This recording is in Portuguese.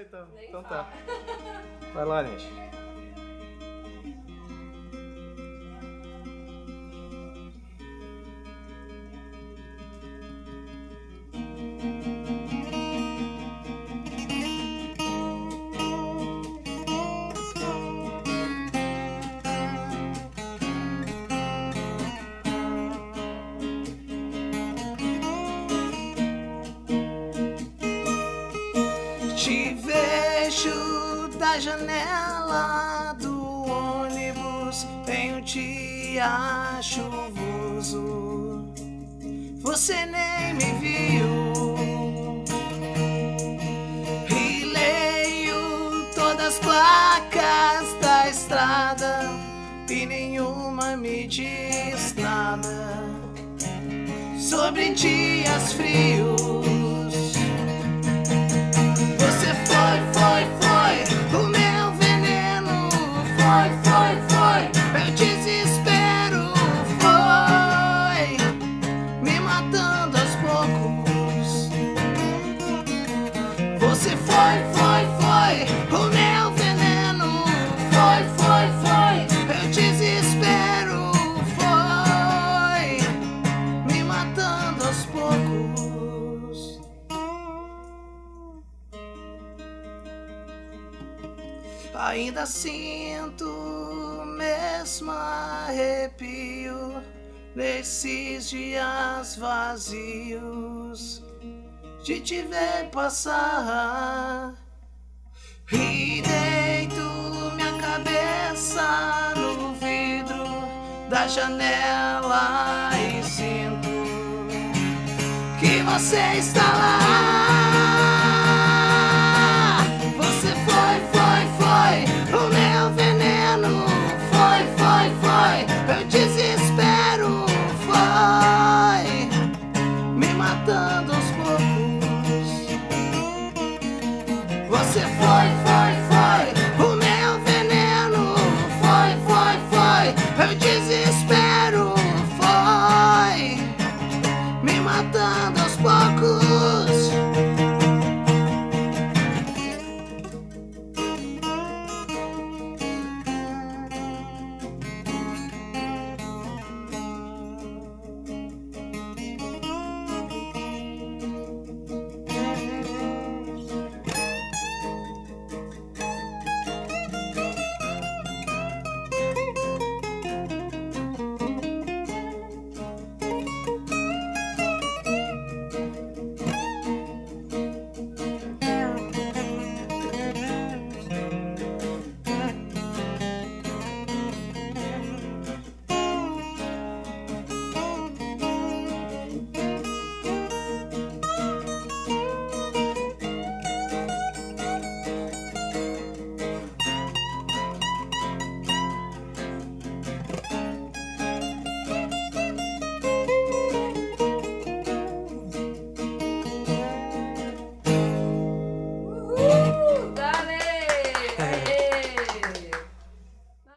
então. Nem então fala. tá. Vai lá, gente. Vejo da janela do ônibus em um dia chuvoso. Você nem me viu. E leio todas as placas da estrada e nenhuma me diz nada sobre dias frios. Você foi, foi, foi o meu veneno. Foi, foi, foi meu desespero. Foi me matando aos poucos. Ainda sinto o mesmo arrepio nesses dias vazios de te ver passar. E deito minha cabeça no vidro da janela e sinto que você está lá. você foi, foi, foi. O meu veneno foi, foi, foi. Eu disse.